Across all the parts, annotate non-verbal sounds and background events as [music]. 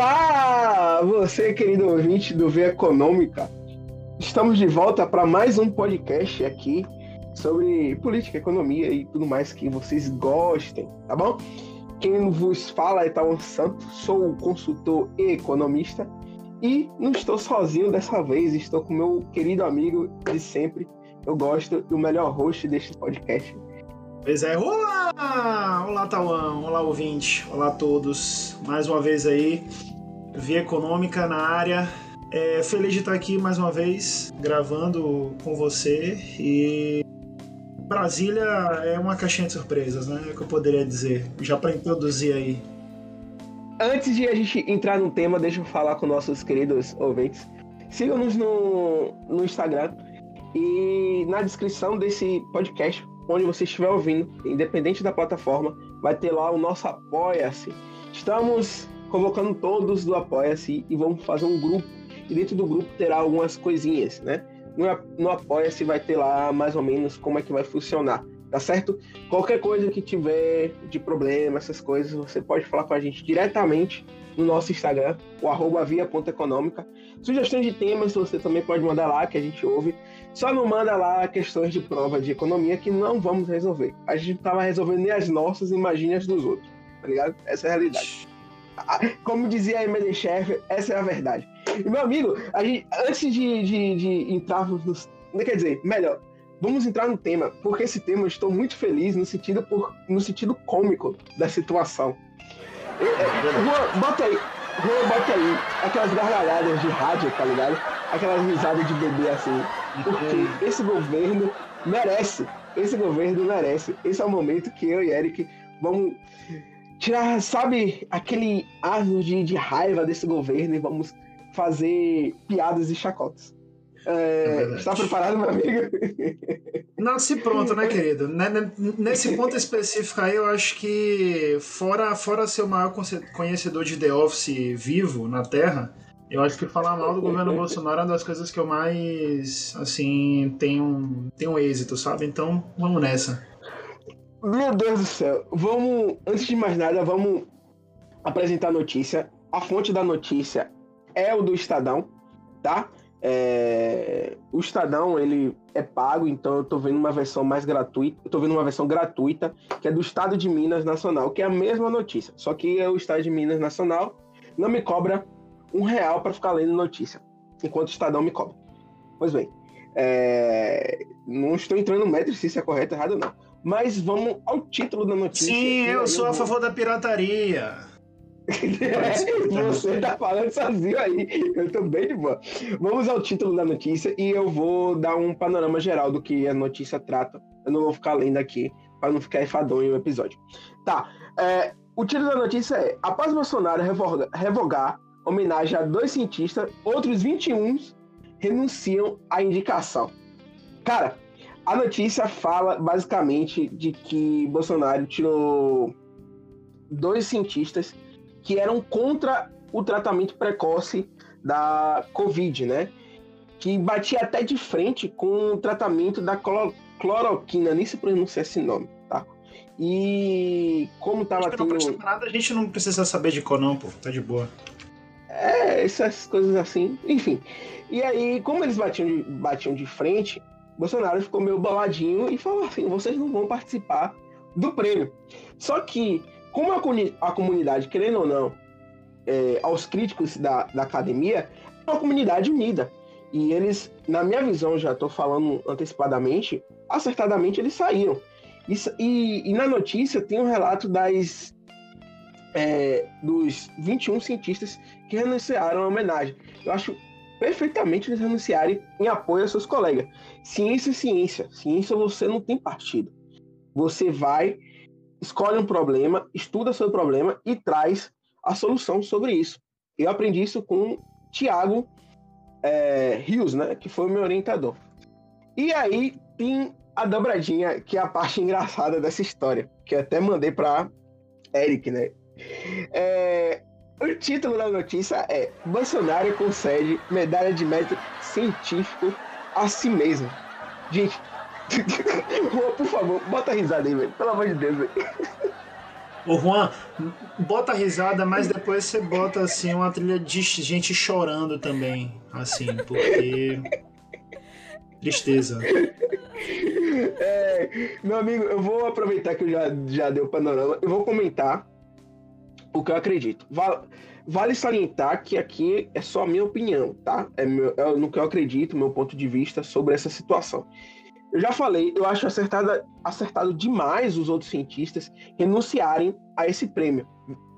Olá, você querido ouvinte do V Econômica. Estamos de volta para mais um podcast aqui sobre política, economia e tudo mais que vocês gostem, tá bom? Quem vos fala é Tawan Santos, sou consultor e economista e não estou sozinho dessa vez, estou com meu querido amigo de sempre. Eu gosto do melhor host deste podcast. Pois é, olá! Olá, Tawan, olá, ouvinte, olá a todos. Mais uma vez aí, Via Econômica na área. É, feliz de estar aqui mais uma vez, gravando com você. E Brasília é uma caixinha de surpresas, né? É o que eu poderia dizer, já para introduzir aí. Antes de a gente entrar no tema, deixa eu falar com nossos queridos ouvintes. Sigam-nos no, no Instagram e na descrição desse podcast, onde você estiver ouvindo, independente da plataforma, vai ter lá o nosso Apoia-se. Estamos convocando todos do Apoia-se e vamos fazer um grupo. E dentro do grupo terá algumas coisinhas, né? No, Apoia-se vai ter lá mais ou menos como é que vai funcionar, tá certo? Qualquer coisa que tiver de problema, essas coisas, você pode falar com a gente diretamente no nosso Instagram, o arroba via.econômica. Sugestões de temas você também pode mandar lá, que a gente ouve. Só não manda lá questões de prova de economia que não vamos resolver. A gente não tava resolvendo nem as nossas, imagine as dos outros, tá ligado? Essa é a realidade. [laughs] Como dizia a MD Chef, essa é a verdade. E, meu amigo, a gente, antes de, de, de entrarmos nos. Quer dizer, melhor, vamos entrar no tema, porque esse tema eu estou muito feliz no sentido, por, no sentido cômico da situação. Juan, bota aí, Juan, bota aí aquelas gargalhadas de rádio, tá ligado? Aquelas risadas de bebê assim. Porque esse governo merece. Esse governo merece. Esse é o momento que eu e Eric vamos tirar, sabe, aquele asno de, de raiva desse governo e vamos fazer piadas e chacotas. É, é está preparado, meu amigo? Nasce pronto, né, querido? Nesse ponto específico aí, eu acho que, fora, fora ser o maior conhecedor de The Office vivo na Terra, eu acho que falar mal do governo Bolsonaro é uma das coisas que eu mais, assim, tenho, tenho êxito, sabe? Então, vamos nessa. Meu Deus do céu. Vamos, antes de mais nada, vamos apresentar a notícia. A fonte da notícia é o do Estadão, tá? É... O Estadão, ele é pago, então eu tô vendo uma versão mais gratuita. Eu tô vendo uma versão gratuita, que é do Estado de Minas Nacional, que é a mesma notícia. Só que o Estado de Minas Nacional não me cobra um real para ficar lendo notícia, enquanto o Estadão me cobra. Pois bem, é... não estou entrando no mérito se isso é correto ou errado, não. Mas vamos ao título da notícia. Sim, eu sou eu a favor da pirataria. [laughs] Você tá falando sozinho aí. Eu tô bem de boa. Vamos ao título da notícia e eu vou dar um panorama geral do que a notícia trata. Eu não vou ficar lendo aqui para não ficar enfadonho o episódio. Tá. É, o título da notícia é: Após Bolsonaro revogar, revogar homenagem a dois cientistas, outros 21 renunciam à indicação. Cara, a notícia fala basicamente de que Bolsonaro tirou dois cientistas que eram contra o tratamento precoce da Covid, né? Que batia até de frente com o tratamento da cloroquina, nem se pronuncia esse nome, tá? E como tava Acho tendo... Não nada, a gente não precisa saber de cor não, pô, tá de boa. É, essas coisas assim, enfim. E aí, como eles batiam de, batiam de frente, Bolsonaro ficou meio baladinho e falou assim: vocês não vão participar do prêmio. Só que como a, a comunidade, querendo ou não, é, aos críticos da, da academia, é uma comunidade unida. E eles, na minha visão, já estou falando antecipadamente, acertadamente eles saíram. E, e, e na notícia tem um relato das é, dos 21 cientistas que renunciaram à homenagem. Eu acho perfeitamente eles renunciarem em apoio aos seus colegas. Ciência é ciência. Ciência você não tem partido. Você vai escolhe um problema, estuda o problema e traz a solução sobre isso. Eu aprendi isso com Tiago é, Rios, né, que foi o meu orientador. E aí tem a dobradinha, que é a parte [laughs] engraçada dessa história, que eu até mandei para Eric, né? É, o título da notícia é Bolsonaro concede medalha de mérito científico a si mesmo. Gente, [laughs] por favor, bota a risada aí, velho. Pelo amor de Deus, velho. Ô Juan, bota risada, mas depois você bota assim uma trilha de gente chorando também, assim, porque tristeza. É, meu amigo, eu vou aproveitar que eu já, já dei o panorama, eu vou comentar o que eu acredito. Vale, vale salientar que aqui é só a minha opinião, tá? É, meu, é no que eu acredito, meu ponto de vista sobre essa situação. Eu já falei, eu acho acertado demais os outros cientistas renunciarem a esse prêmio.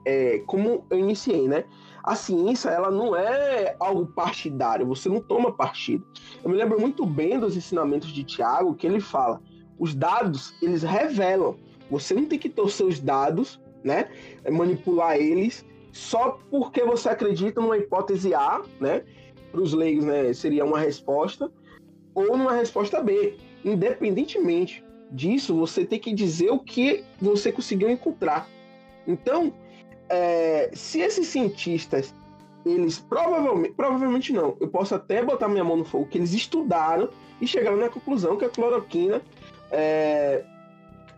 É, como eu iniciei, né? A ciência, ela não é algo partidário, você não toma partido. Eu me lembro muito bem dos ensinamentos de Tiago, que ele fala, os dados, eles revelam. Você não tem que torcer os dados, né? Manipular eles só porque você acredita numa hipótese A, né? Para os leigos, né? Seria uma resposta, ou numa resposta B independentemente disso, você tem que dizer o que você conseguiu encontrar. Então, é, se esses cientistas, eles provavelmente, provavelmente não, eu posso até botar minha mão no fogo, que eles estudaram e chegaram na conclusão que a cloroquina é,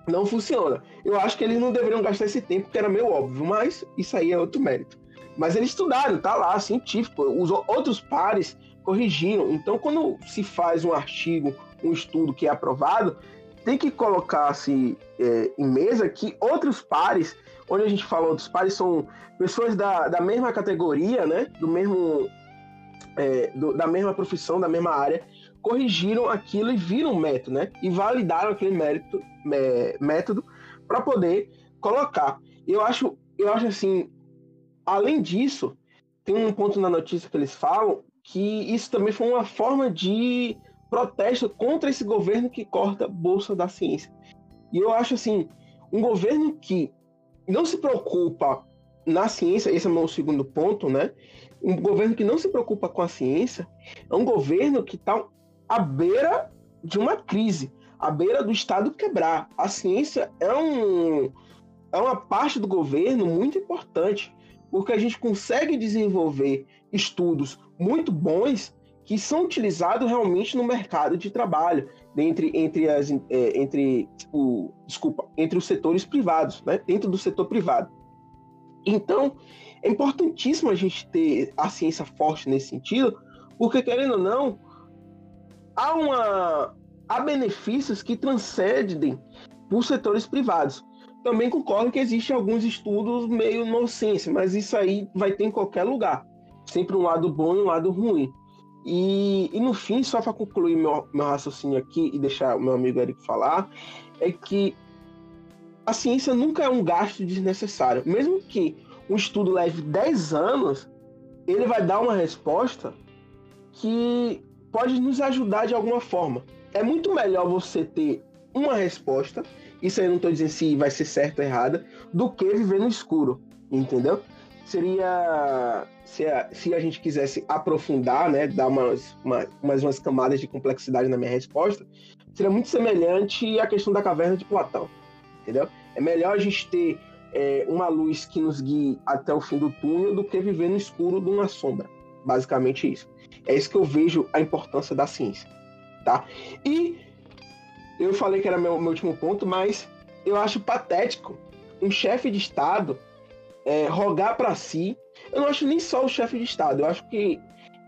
não funciona. Eu acho que eles não deveriam gastar esse tempo, que era meio óbvio, mas isso aí é outro mérito. Mas eles estudaram, tá lá, científico. Os outros pares corrigiram. Então, quando se faz um artigo um estudo que é aprovado, tem que colocar-se é, em mesa que outros pares, onde a gente fala outros pares, são pessoas da, da mesma categoria, né? Do mesmo, é, do, da mesma profissão, da mesma área, corrigiram aquilo e viram o método, né? E validaram aquele mérito, é, método para poder colocar. Eu acho, eu acho assim, além disso, tem um ponto na notícia que eles falam que isso também foi uma forma de protesto contra esse governo que corta a bolsa da ciência. E eu acho assim, um governo que não se preocupa na ciência, esse é o meu segundo ponto, né? Um governo que não se preocupa com a ciência é um governo que está à beira de uma crise, à beira do Estado quebrar. A ciência é, um, é uma parte do governo muito importante, porque a gente consegue desenvolver estudos muito bons que são utilizados realmente no mercado de trabalho, entre, entre, as, é, entre, o, desculpa, entre os setores privados, né? dentro do setor privado. Então, é importantíssimo a gente ter a ciência forte nesse sentido, porque, querendo ou não, há, uma, há benefícios que transcendem por setores privados. Também concordo que existem alguns estudos meio nonsense, mas isso aí vai ter em qualquer lugar. Sempre um lado bom e um lado ruim. E, e no fim, só para concluir meu, meu raciocínio aqui e deixar o meu amigo Eric falar, é que a ciência nunca é um gasto desnecessário. Mesmo que um estudo leve 10 anos, ele vai dar uma resposta que pode nos ajudar de alguma forma. É muito melhor você ter uma resposta, isso aí eu não estou dizendo se vai ser certo ou errada, do que viver no escuro, entendeu? seria se a, se a gente quisesse aprofundar, né, dar umas, uma, mais umas camadas de complexidade na minha resposta, seria muito semelhante à questão da caverna de Platão, entendeu? É melhor a gente ter é, uma luz que nos guie até o fim do túnel do que viver no escuro de uma sombra. Basicamente isso. É isso que eu vejo a importância da ciência, tá? E eu falei que era meu, meu último ponto, mas eu acho patético um chefe de Estado é, rogar para si. Eu não acho nem só o chefe de Estado, eu acho que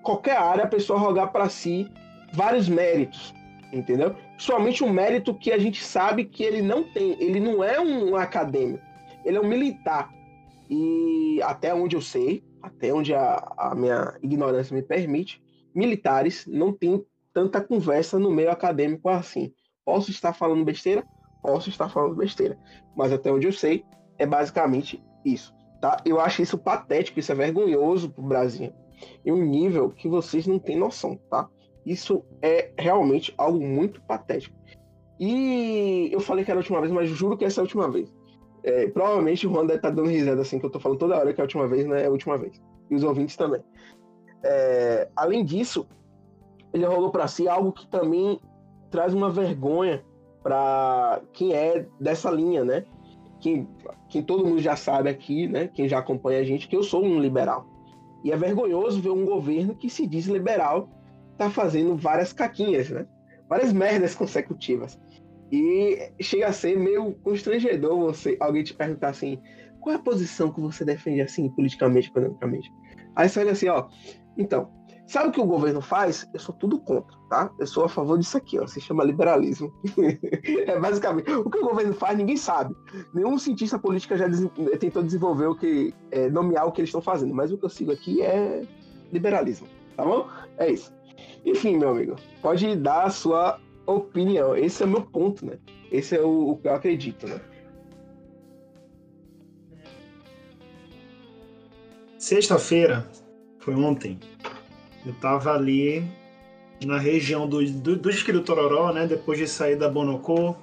qualquer área a pessoa rogar para si vários méritos, entendeu? Somente um mérito que a gente sabe que ele não tem. Ele não é um acadêmico, ele é um militar. E até onde eu sei, até onde a, a minha ignorância me permite, militares não têm tanta conversa no meio acadêmico assim. Posso estar falando besteira? Posso estar falando besteira. Mas até onde eu sei, é basicamente isso. Tá? Eu acho isso patético, isso é vergonhoso para o Brasil. Em um nível que vocês não têm noção, tá? Isso é realmente algo muito patético. E eu falei que era a última vez, mas juro que essa é a última vez. É, provavelmente o Juan deve estar tá dando risada assim, que eu tô falando toda hora que é a última vez, né? É a última vez. E os ouvintes também. É, além disso, ele rolou para si algo que também traz uma vergonha para quem é dessa linha, né? quem, quem todo mundo já sabe aqui, né, quem já acompanha a gente, que eu sou um liberal. E é vergonhoso ver um governo que se diz liberal tá fazendo várias caquinhas, né? Várias merdas consecutivas. E chega a ser meio constrangedor você, alguém te perguntar assim, qual é a posição que você defende assim, politicamente, economicamente? Aí você olha assim, ó, então, sabe o que o governo faz? Eu sou tudo contra, tá? Eu sou a favor disso aqui, ó, se chama liberalismo. [laughs] é basicamente, o que o governo faz, ninguém sabe. Nenhum cientista político já des tentou desenvolver o que, é, nomear o que eles estão fazendo, mas o que eu sigo aqui é liberalismo, tá bom? É isso. Enfim, meu amigo, pode dar a sua opinião. Esse é o meu ponto, né? Esse é o, o que eu acredito, né? Sexta-feira, foi ontem, eu tava ali na região do, do, do Tororó, né? Depois de sair da Bonocô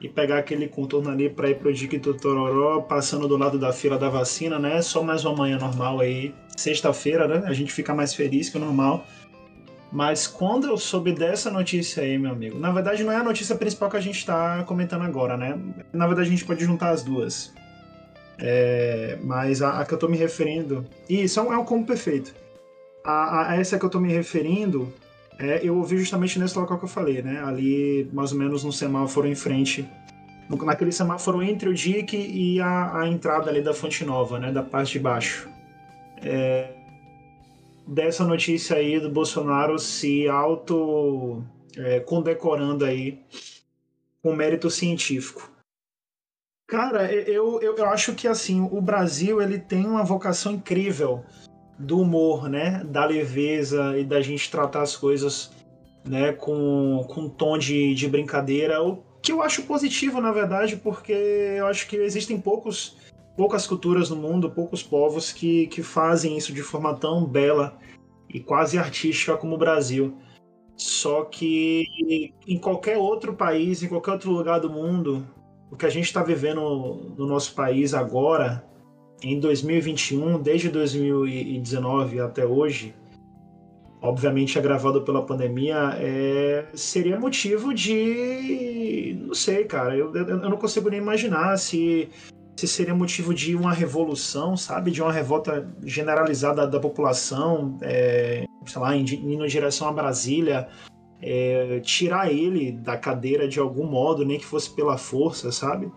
e pegar aquele contorno ali para ir pro Distrito Tororó, passando do lado da fila da vacina, né? Só mais uma manhã normal aí, sexta-feira, né? A gente fica mais feliz que o normal. Mas quando eu soube dessa notícia aí, meu amigo, na verdade não é a notícia principal que a gente está comentando agora, né? Na verdade a gente pode juntar as duas. É, mas a, a, que eu estou me referindo. Isso é um, é combo perfeito. A, a, essa que eu estou me referindo, é, eu ouvi justamente nesse local que eu falei, né? Ali, mais ou menos no semáforo em frente. naquele semáforo entre o DIC e a, a entrada ali da Fonte Nova, né? Da parte de baixo. É, dessa notícia aí do Bolsonaro se auto é, condecorando aí com mérito científico. Cara, eu, eu, eu acho que assim, o Brasil ele tem uma vocação incrível do humor, né? Da leveza e da gente tratar as coisas né, com, com um tom de, de brincadeira, o que eu acho positivo, na verdade, porque eu acho que existem poucos poucas culturas no mundo, poucos povos que, que fazem isso de forma tão bela e quase artística como o Brasil. Só que em qualquer outro país, em qualquer outro lugar do mundo, o que a gente está vivendo no nosso país agora, em 2021, desde 2019 até hoje, obviamente agravado pela pandemia, é, seria motivo de. Não sei, cara. Eu, eu, eu não consigo nem imaginar se se seria motivo de uma revolução, sabe? De uma revolta generalizada da população, é, sei lá, indo em direção a Brasília, é, tirar ele da cadeira de algum modo, nem que fosse pela força, sabe?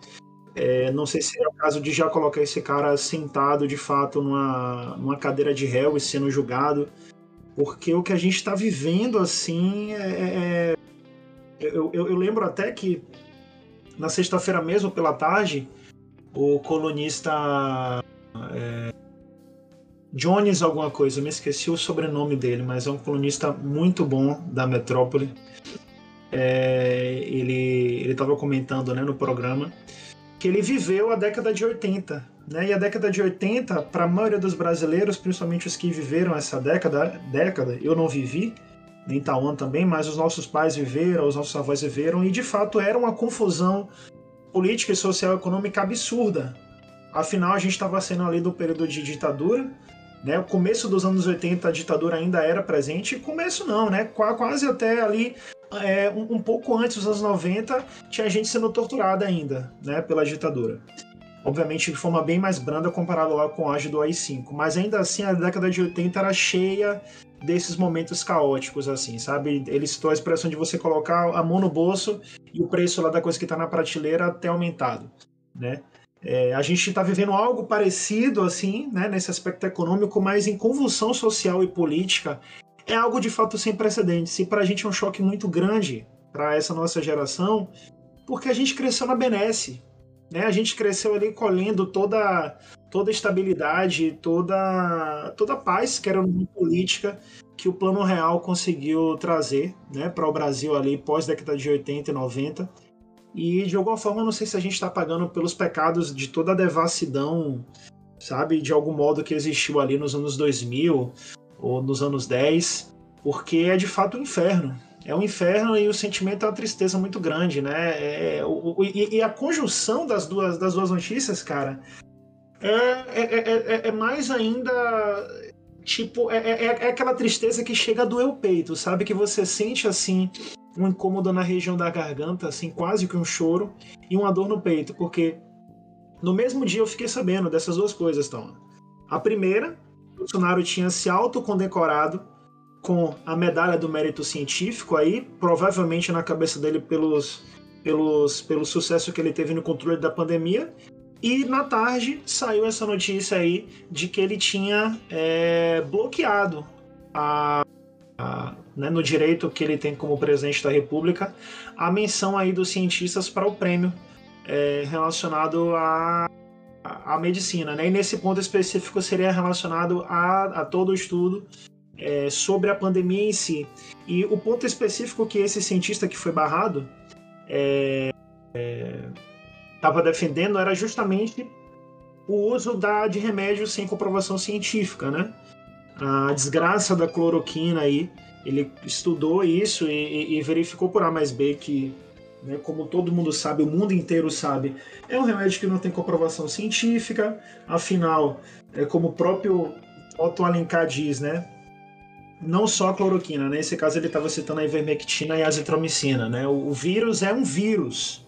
É, não sei se é o caso de já colocar esse cara sentado de fato numa, numa cadeira de réu e sendo julgado, porque o que a gente está vivendo assim é. é, é eu, eu, eu lembro até que na sexta-feira mesmo, pela tarde, o colunista é, Jones alguma coisa, me esqueci o sobrenome dele, mas é um colunista muito bom da Metrópole. É, ele estava comentando né, no programa que ele viveu a década de 80. Né? E a década de 80, para a maioria dos brasileiros, principalmente os que viveram essa década, década eu não vivi, nem Taiwan também, mas os nossos pais viveram, os nossos avós viveram, e de fato era uma confusão política e social econômica absurda. Afinal, a gente estava sendo ali do período de ditadura, né? O começo dos anos 80 a ditadura ainda era presente, começo não, né? Quase até ali é, um, um, pouco antes dos anos 90 tinha gente sendo torturada ainda, né? Pela ditadura. Obviamente de forma bem mais branda comparado lá com a do AI-5, mas ainda assim a década de 80 era cheia desses momentos caóticos, assim, sabe? Ele citou a expressão de você colocar a mão no bolso e o preço lá da coisa que está na prateleira ter aumentado, né? É, a gente está vivendo algo parecido, assim, né, nesse aspecto econômico, mas em convulsão social e política é algo de fato sem precedentes. E para a gente é um choque muito grande para essa nossa geração, porque a gente cresceu na benesse, né? A gente cresceu ali colhendo toda toda estabilidade, toda toda paz que era uma política que o Plano Real conseguiu trazer, né, para o Brasil ali pós década de 80 e 90. E de alguma forma, não sei se a gente está pagando pelos pecados de toda a devassidão, sabe, de algum modo que existiu ali nos anos 2000 ou nos anos 10, porque é de fato um inferno é um inferno e o sentimento é uma tristeza muito grande, né? É o, o, e, e, a conjunção das duas, das duas notícias, cara, é, é, é, é mais ainda. Tipo, é, é, aquela tristeza que chega a doer o peito, sabe? Que você sente assim um incômodo na região da garganta, assim, quase que um choro, e uma dor no peito, porque no mesmo dia eu fiquei sabendo dessas duas coisas, então. A primeira, Bolsonaro tinha se autocondecorado com a medalha do mérito científico aí, provavelmente na cabeça dele pelos pelos, pelo sucesso que ele teve no controle da pandemia. E na tarde saiu essa notícia aí de que ele tinha é, bloqueado a, a, né, no direito que ele tem como presidente da República a menção aí dos cientistas para o prêmio é, relacionado à, à medicina. Né? E nesse ponto específico seria relacionado a, a todo o estudo é, sobre a pandemia em si. E o ponto específico que esse cientista que foi barrado estava é, é defendendo era justamente o uso da, de remédios sem comprovação científica, né? A desgraça da cloroquina aí, ele estudou isso e, e verificou por A mais B que, né, como todo mundo sabe, o mundo inteiro sabe, é um remédio que não tem comprovação científica, afinal, é como o próprio Otto Alencar diz, né? não só a cloroquina, né? nesse caso ele estava citando a ivermectina e a azitromicina. Né? O, o, vírus é um vírus.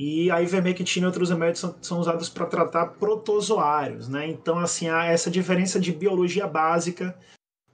E a ivermectina e outros remédios são, são usados para tratar protozoários. Né? Então, assim, há essa diferença de biologia básica.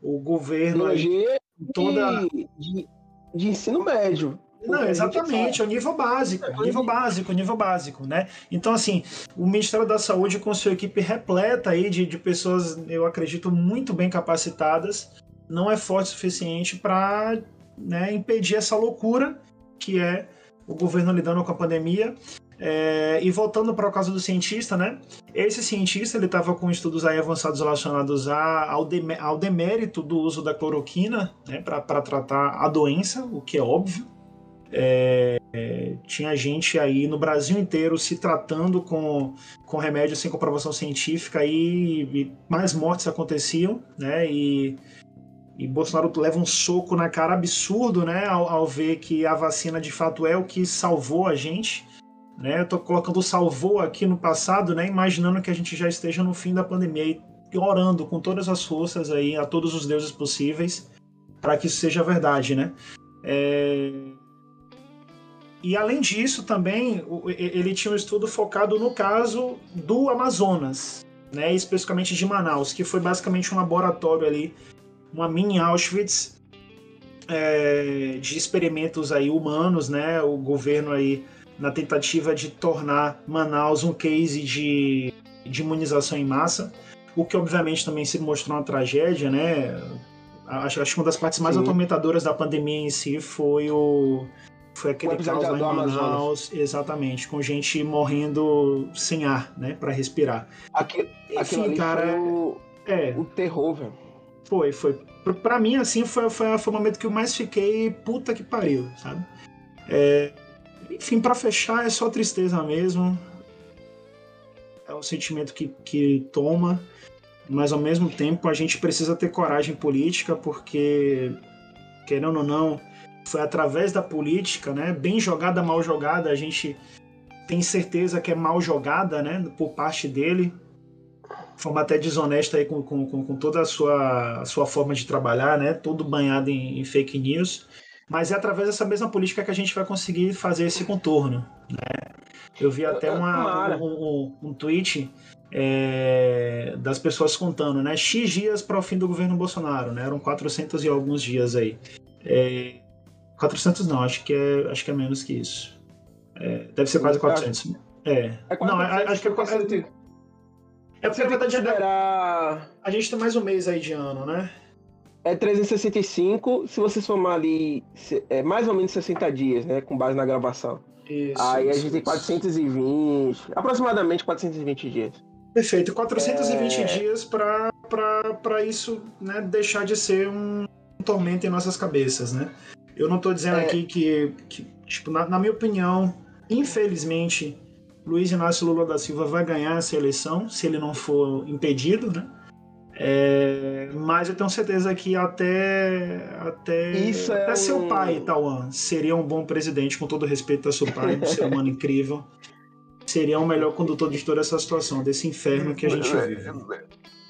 O governo. Biologia toda... de, de ensino médio. Não, exatamente, é o nível básico, é, nível básico, nível básico, né? Então, assim, o Ministério da Saúde com sua equipe repleta aí de, de pessoas, eu acredito, muito bem capacitadas, não é forte o suficiente para né, impedir essa loucura que é o governo lidando com a pandemia. É, e voltando para o caso do cientista, né? Esse cientista ele estava com estudos aí avançados relacionados a, ao, ao demérito do uso da cloroquina né, para tratar a doença, o que é óbvio. É, é, tinha gente aí no Brasil inteiro se tratando com, com remédios sem comprovação científica e, e mais mortes aconteciam, né? E e Bolsonaro leva um soco na cara absurdo, né, ao, ao, ver que a vacina de fato é o que salvou a gente. Né? Eu tô colocando salvou aqui no passado, né, imaginando que a gente já esteja no fim da pandemia e orando com todas as forças aí a todos os deuses possíveis para que isso seja verdade, né? É... E além disso, também ele tinha um estudo focado no caso do Amazonas, né, especificamente de Manaus, que foi basicamente um laboratório ali uma mini Auschwitz é, de experimentos aí humanos, né? O governo aí na tentativa de tornar Manaus um case de, de imunização em massa, o que obviamente também se mostrou uma tragédia, né? Acho, acho que uma das partes mais Sim. atormentadoras da pandemia em si foi o foi aquele caos lá em Manaus, exatamente, com gente morrendo sem ar, né, para respirar. Aquilo, Enfim, cara, o, é, o terror, velho. Foi, foi. Pra mim, assim, foi, foi, foi o momento que eu mais fiquei puta que pariu, sabe? É, enfim, para fechar, é só tristeza mesmo. É o sentimento que, que toma, mas ao mesmo tempo a gente precisa ter coragem política, porque, querendo ou não, foi através da política, né? Bem jogada, mal jogada, a gente tem certeza que é mal jogada, né? Por parte dele, forma até desonesta aí com, com, com toda a sua, a sua forma de trabalhar, né? Todo banhado em, em, fake news. Mas é através dessa mesma política que a gente vai conseguir fazer esse contorno. Né? Eu vi até uma, um, um, um tweet é, das pessoas contando, né? X dias para o fim do governo Bolsonaro, né? Eram 400 e alguns dias aí. É, 400 não, acho que é, acho que é menos que isso. É, deve ser quase 400. É. é não, acho que é, é é porque, verdade, considerar... a gente tem mais um mês aí de ano, né? É 365, se você somar ali, é mais ou menos 60 dias, né? Com base na gravação. Isso, aí isso, a gente tem 420, aproximadamente 420 dias. Perfeito, 420 é... dias para isso né, deixar de ser um tormento em nossas cabeças, né? Eu não estou dizendo é... aqui que, que tipo, na, na minha opinião, infelizmente, Luiz Inácio Lula da Silva vai ganhar essa eleição, se ele não for impedido, né? É, mas eu tenho certeza que até até, Isso até é seu um... pai, Tauan, seria um bom presidente, com todo respeito a seu pai, um ser humano [laughs] incrível. Seria o melhor condutor de toda essa situação, desse inferno que a gente vive.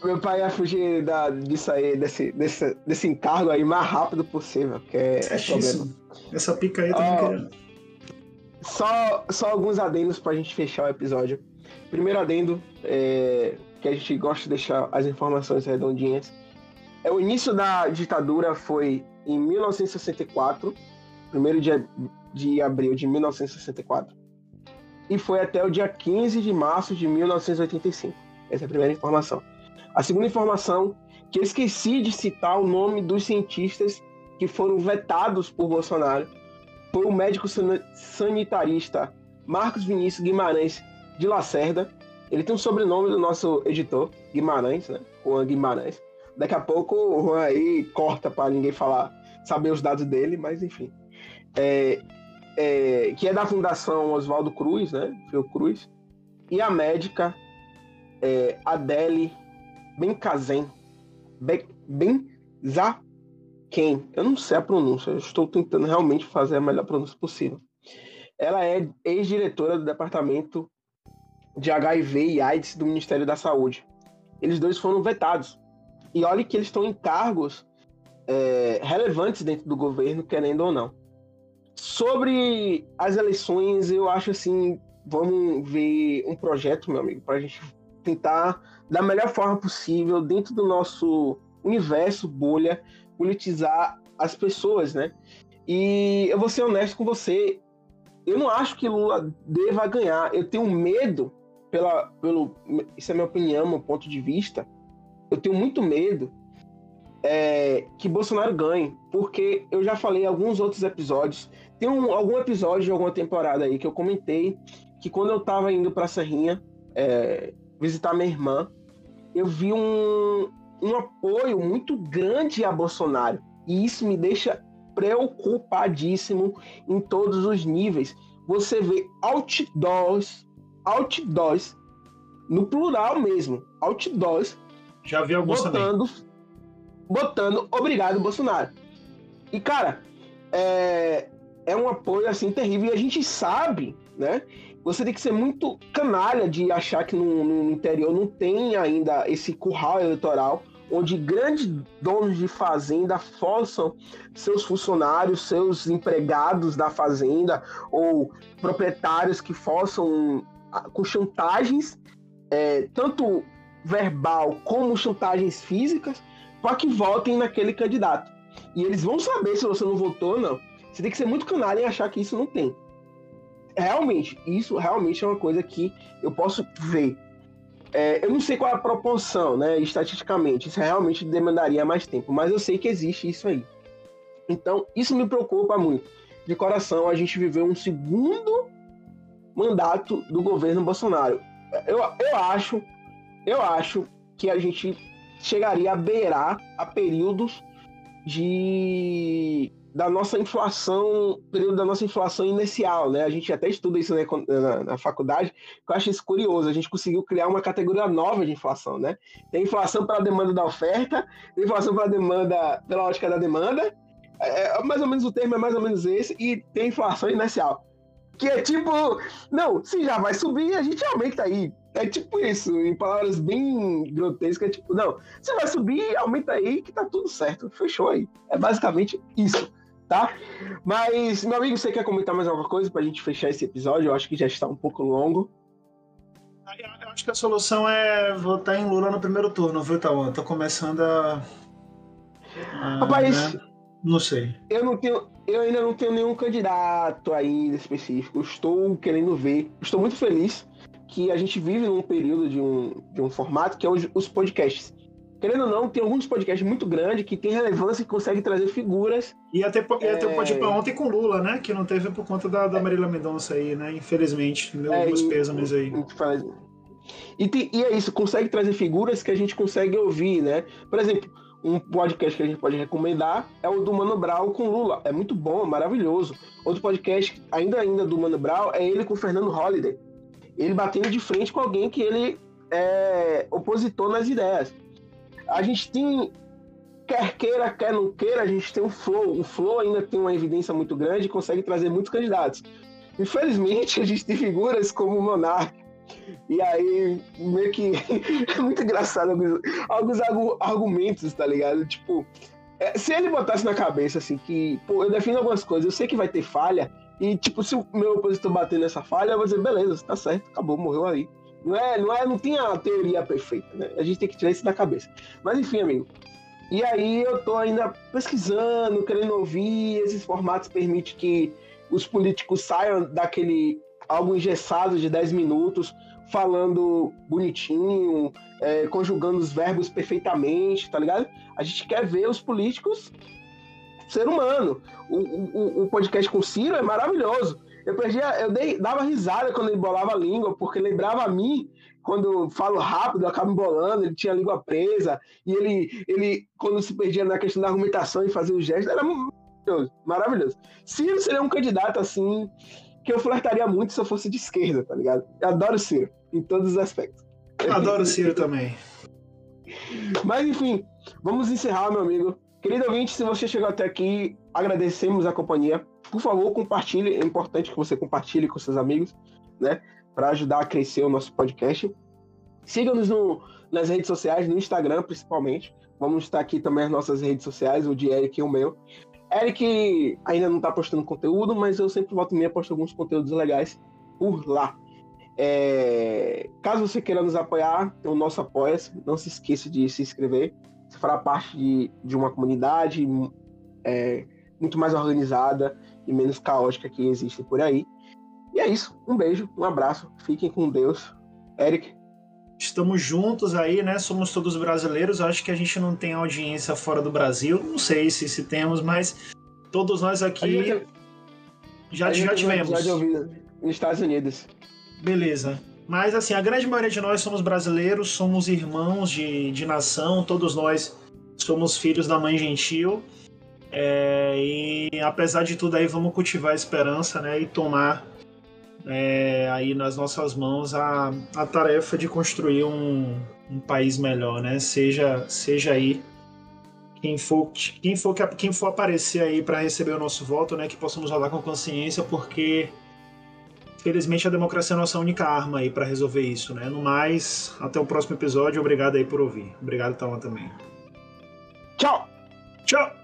Meu pai ia fugir da, disso aí, desse, desse, desse encargo aí mais rápido possível, que é, é problema. Essa pica aí também oh, queria. Só, só alguns adendos pra gente fechar o episódio. Primeiro adendo, é, que a gente gosta de deixar as informações redondinhas. É, o início da ditadura foi em 1964, primeiro dia de abril de 1964 e foi até o dia 15 de março de 1985. Essa é a primeira informação. A segunda informação, que eu esqueci de citar o nome dos cientistas que foram vetados por Bolsonaro, foi o médico sanitarista Marcos Vinícius Guimarães de Lacerda. Ele tem um sobrenome do nosso editor, Guimarães, né? Juan Guimarães. Daqui a pouco o Juan aí corta para ninguém falar, saber os dados dele, mas enfim. É, é, que é da Fundação Oswaldo Cruz, né? Fiocruz. E a médica é, Adele Benkazen. Benzaken. Eu não sei a pronúncia, estou tentando realmente fazer a melhor pronúncia possível. Ela é ex-diretora do Departamento de HIV e AIDS do Ministério da Saúde. Eles dois foram vetados. E olha que eles estão em cargos é, relevantes dentro do governo, querendo ou não. Sobre as eleições, eu acho assim, vamos ver um projeto, meu amigo, para a gente tentar, da melhor forma possível, dentro do nosso universo, bolha, politizar as pessoas, né? E eu vou ser honesto com você, eu não acho que Lula deva ganhar. Eu tenho medo, pela, pelo, isso é minha opinião, meu ponto de vista. Eu tenho muito medo é, que Bolsonaro ganhe, porque eu já falei em alguns outros episódios. Tem um, algum episódio de alguma temporada aí que eu comentei que quando eu tava indo pra Serrinha é, visitar minha irmã, eu vi um, um apoio muito grande a Bolsonaro. E isso me deixa preocupadíssimo em todos os níveis. Você vê outdoors, outdoors, no plural mesmo, outdoors, já vi alguns botando, botando obrigado Bolsonaro. E cara, é, é um apoio assim terrível e a gente sabe, né? Você tem que ser muito canalha de achar que no, no interior não tem ainda esse curral eleitoral onde grandes donos de fazenda forçam seus funcionários, seus empregados da fazenda ou proprietários que forçam com chantagens, é, tanto verbal como chantagens físicas, para que votem naquele candidato. E eles vão saber se você não votou ou não. Você tem que ser muito canalha em achar que isso não tem. Realmente, isso realmente é uma coisa que eu posso ver. É, eu não sei qual é a proporção, né, estatisticamente, isso realmente demandaria mais tempo, mas eu sei que existe isso aí. Então, isso me preocupa muito. De coração, a gente viveu um segundo mandato do governo Bolsonaro. Eu, eu acho, eu acho que a gente chegaria a beirar a períodos de da nossa inflação, período da nossa inflação inicial, né? A gente até estuda isso né, na, na, faculdade, que eu acho isso curioso. A gente conseguiu criar uma categoria nova de inflação, né? Tem inflação pela demanda da oferta, tem inflação pela demanda, pela lógica da demanda, é, é, mais ou menos o termo é mais ou menos esse, e tem inflação inicial. Que é tipo, não, se já vai subir, a gente aumenta aí. É tipo isso, em palavras bem grotescas, é tipo, não, você vai subir, aumenta aí que tá tudo certo, fechou aí. É basicamente isso, tá? Mas, meu amigo, você quer comentar mais alguma coisa pra gente fechar esse episódio? Eu acho que já está um pouco longo. Eu acho que a solução é votar em Lula no primeiro turno, viu, Tauan? Tô começando a. a Rapaz, né? não sei. Eu não tenho, eu ainda não tenho nenhum candidato ainda específico. Estou querendo ver. Estou muito feliz que a gente vive num período de um, de um formato que é os, os podcasts. Querendo ou não, tem alguns podcasts muito grandes que tem relevância e conseguem trazer figuras. Ia ter, ia é... um podcast ontem com Lula, né? Que não teve por conta da, da Marília Mendonça aí, né? Infelizmente. Meu, é, meus pêsames aí. E, e é isso, consegue trazer figuras que a gente consegue ouvir, né? Por exemplo, um podcast que a gente pode recomendar é o do Mano Brown com Lula. É muito bom, maravilhoso. Outro podcast, ainda ainda do Mano Brown, é ele com o Fernando Holliday. Ele batendo de frente com alguém que ele é opositor nas ideias. A gente tem, quer queira, quer não queira, a gente tem o Flow. O Flow ainda tem uma evidência muito grande e consegue trazer muitos candidatos. Infelizmente, [laughs] a gente tem figuras como o Monark, e aí, meio que [laughs] é muito engraçado alguns, alguns argumentos, tá ligado? Tipo, é, se ele botasse na cabeça assim que, pô, eu defino algumas coisas, eu sei que vai ter falha, e tipo, se o meu opositor bater nessa falha, eu vou dizer, beleza, tá certo, acabou, morreu aí. Não é, não é, não tem a teoria perfeita, né? A gente tem que tirar isso da cabeça. Mas enfim, amigo. E aí eu tô ainda pesquisando, querendo ouvir, esses formatos permitem que os políticos saiam daquele algo engessado de 10 minutos, falando bonitinho, é, conjugando os verbos perfeitamente, tá ligado? A gente quer ver os políticos ser humano. O, o, o podcast com o Ciro é maravilhoso. Eu perdia, eu dei, dava risada quando ele bolava a língua, porque lembrava a mim quando eu falo rápido, eu acabo embolando, ele tinha a língua presa, e ele, ele quando se perdia na questão da argumentação e fazia os gestos, era maravilhoso, maravilhoso. Ciro seria um candidato assim que eu flertaria muito se eu fosse de esquerda, tá ligado? Eu adoro o Ciro, em todos os aspectos. Adoro o Ciro também. Mas enfim, vamos encerrar, meu amigo. Querido ouvinte, se você chegou até aqui, agradecemos a companhia. Por favor, compartilhe. É importante que você compartilhe com seus amigos, né? Para ajudar a crescer o nosso podcast. Siga-nos nas redes sociais, no Instagram principalmente. Vamos estar aqui também as nossas redes sociais, o de Eric e o meu. Eric ainda não está postando conteúdo, mas eu sempre volto e meia posto alguns conteúdos legais por lá. É... Caso você queira nos apoiar, o nosso apoia-se. Não se esqueça de se inscrever. Você fará parte de, de uma comunidade é, muito mais organizada e menos caótica que existe por aí. E é isso. Um beijo, um abraço. Fiquem com Deus. Eric. Estamos juntos aí, né? Somos todos brasileiros. Acho que a gente não tem audiência fora do Brasil. Não sei se, se temos, mas todos nós aqui gente, já, já tivemos. Já nos Estados Unidos. Beleza. Mas assim, a grande maioria de nós somos brasileiros, somos irmãos de, de nação, todos nós somos filhos da mãe gentil. É, e apesar de tudo aí, vamos cultivar a esperança né, e tomar é, aí nas nossas mãos a, a tarefa de construir um, um país melhor, né? Seja, seja aí quem for, quem for, quem for aparecer aí para receber o nosso voto, né? Que possamos rodar com consciência, porque Felizmente a democracia é a nossa única arma aí para resolver isso, né? No mais, até o próximo episódio. Obrigado aí por ouvir. Obrigado, Tala, também. Tchau! Tchau!